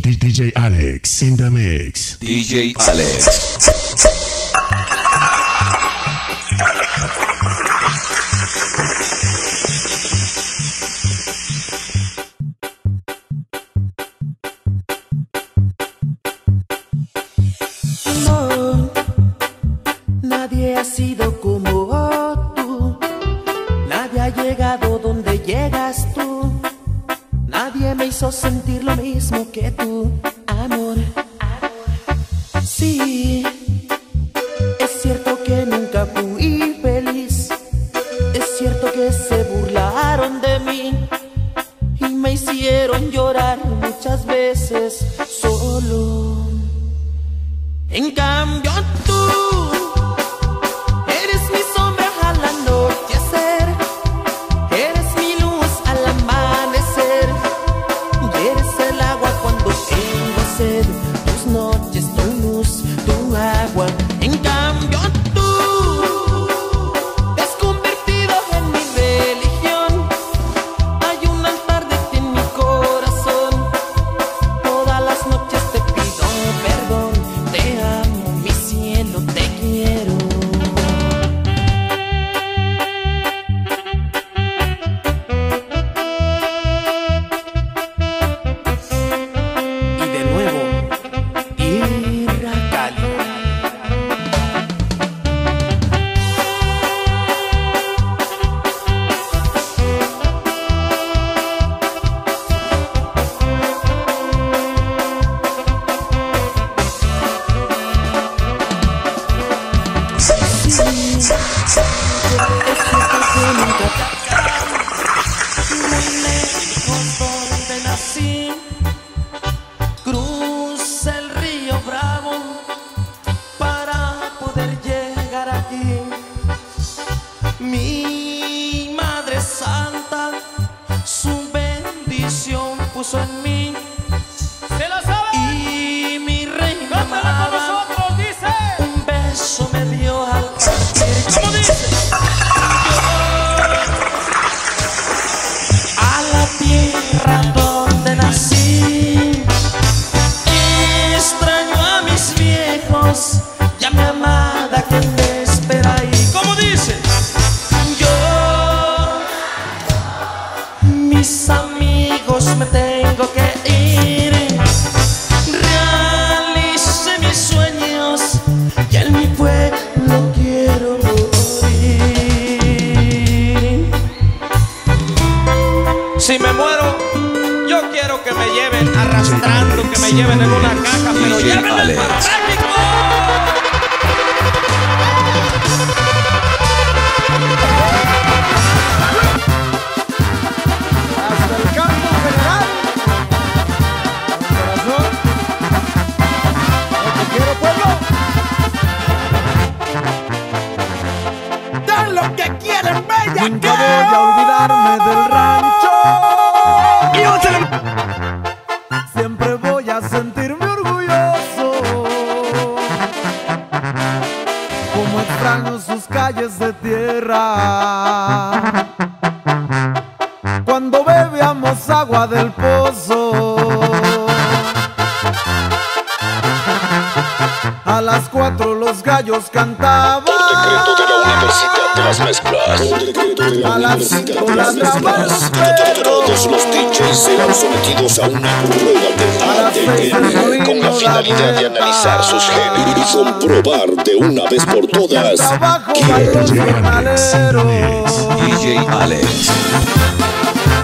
DJ Alex in the mix. DJ Alex. No, nadie ha sido como tú. Nadie ha llegado donde llegas tú. Nadie me hizo sentir lo mismo que tú, amor. Sí, es cierto que nunca fui feliz. Es cierto que se burlaron de mí y me hicieron llorar muchas veces solo. En cambio Si me muero, yo quiero que me lleven arrastrando, que me lleven en una caja, pero llévenme para México. hasta el campo general. Corazón, no te quiero pueblo. Dan lo que quieren, bella. Nunca voy a olvidarme del agua del pozo. A las cuatro los gallos cantaban. decreto de la Universidad de las Mezclas. A las cinco ladraban los Todos los. DJs serán sometidos a una prueba de ADN con la finalidad de analizar sus genes y comprobar de una vez por todas quién los DJ Alex. DJ Alex.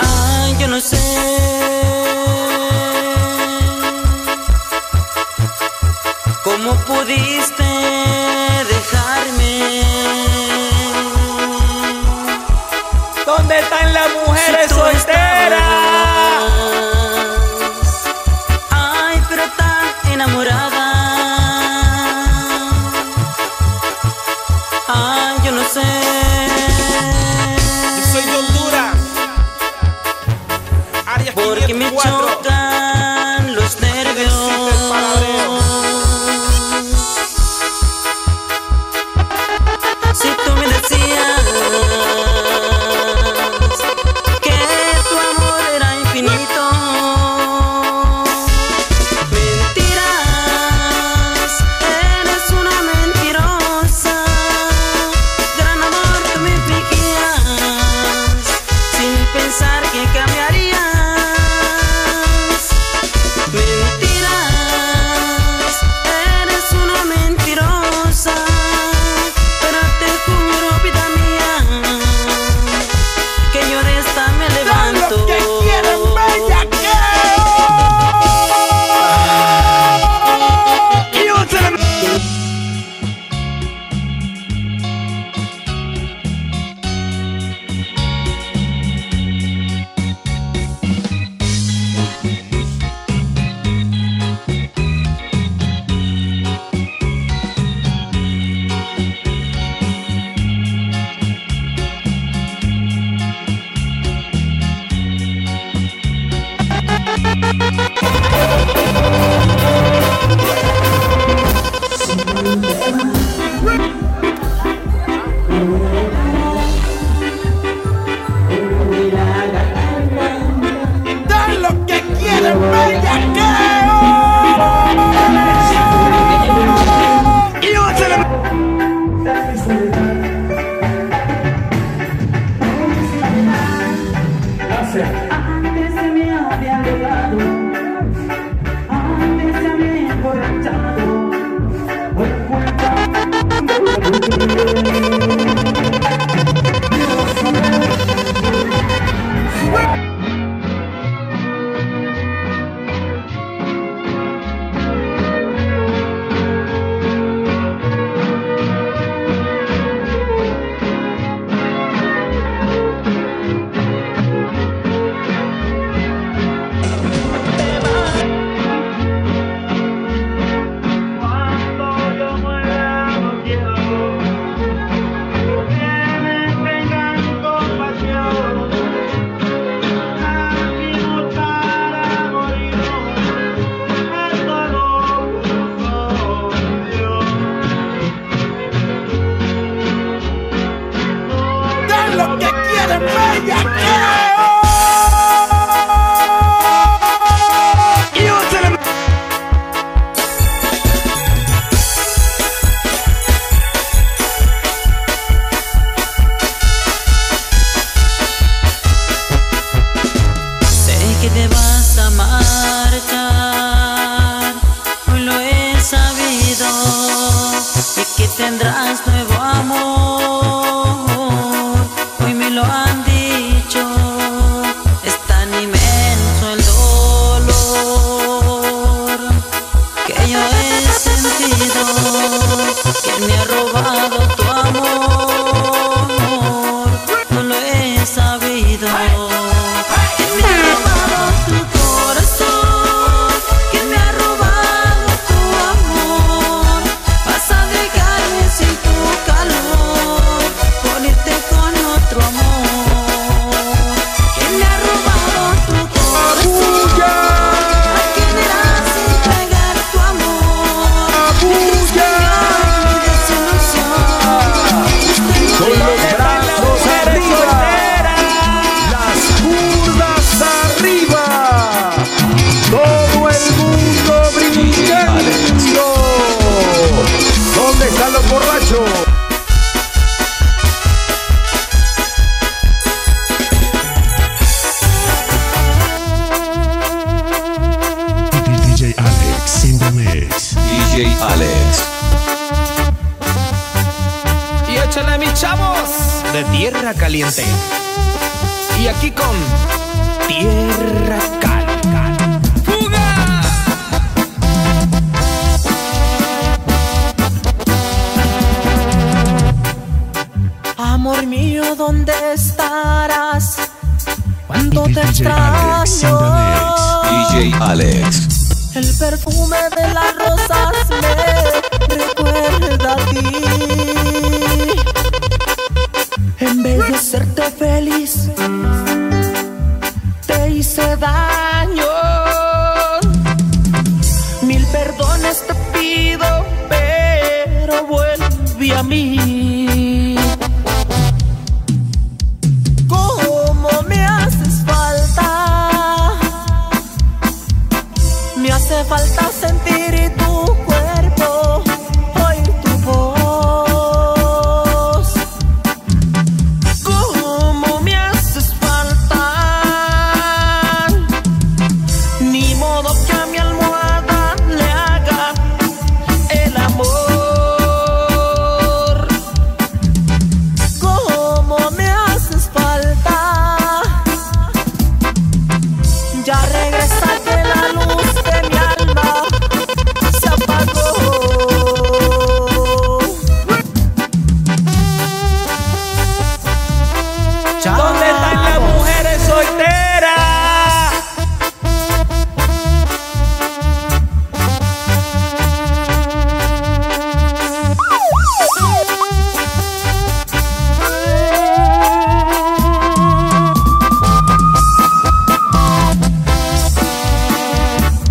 Ay, yo no sé, ¿cómo pudiste dejarme? ¿Dónde están las mujeres solteras? enamorada. Ah, yo no sé. Yo soy de Honduras. Arias Porque 504. me Rick, que debas amar. Caliente. Y aquí con Tierra Caliente. Amor mío, ¿dónde estarás? Cuando te DJ DJ Alex. El perfume de las rosas me recuerda a ti. En vez de hacerte feliz, te hice daño. Mil perdones te pido, pero vuelve a mí.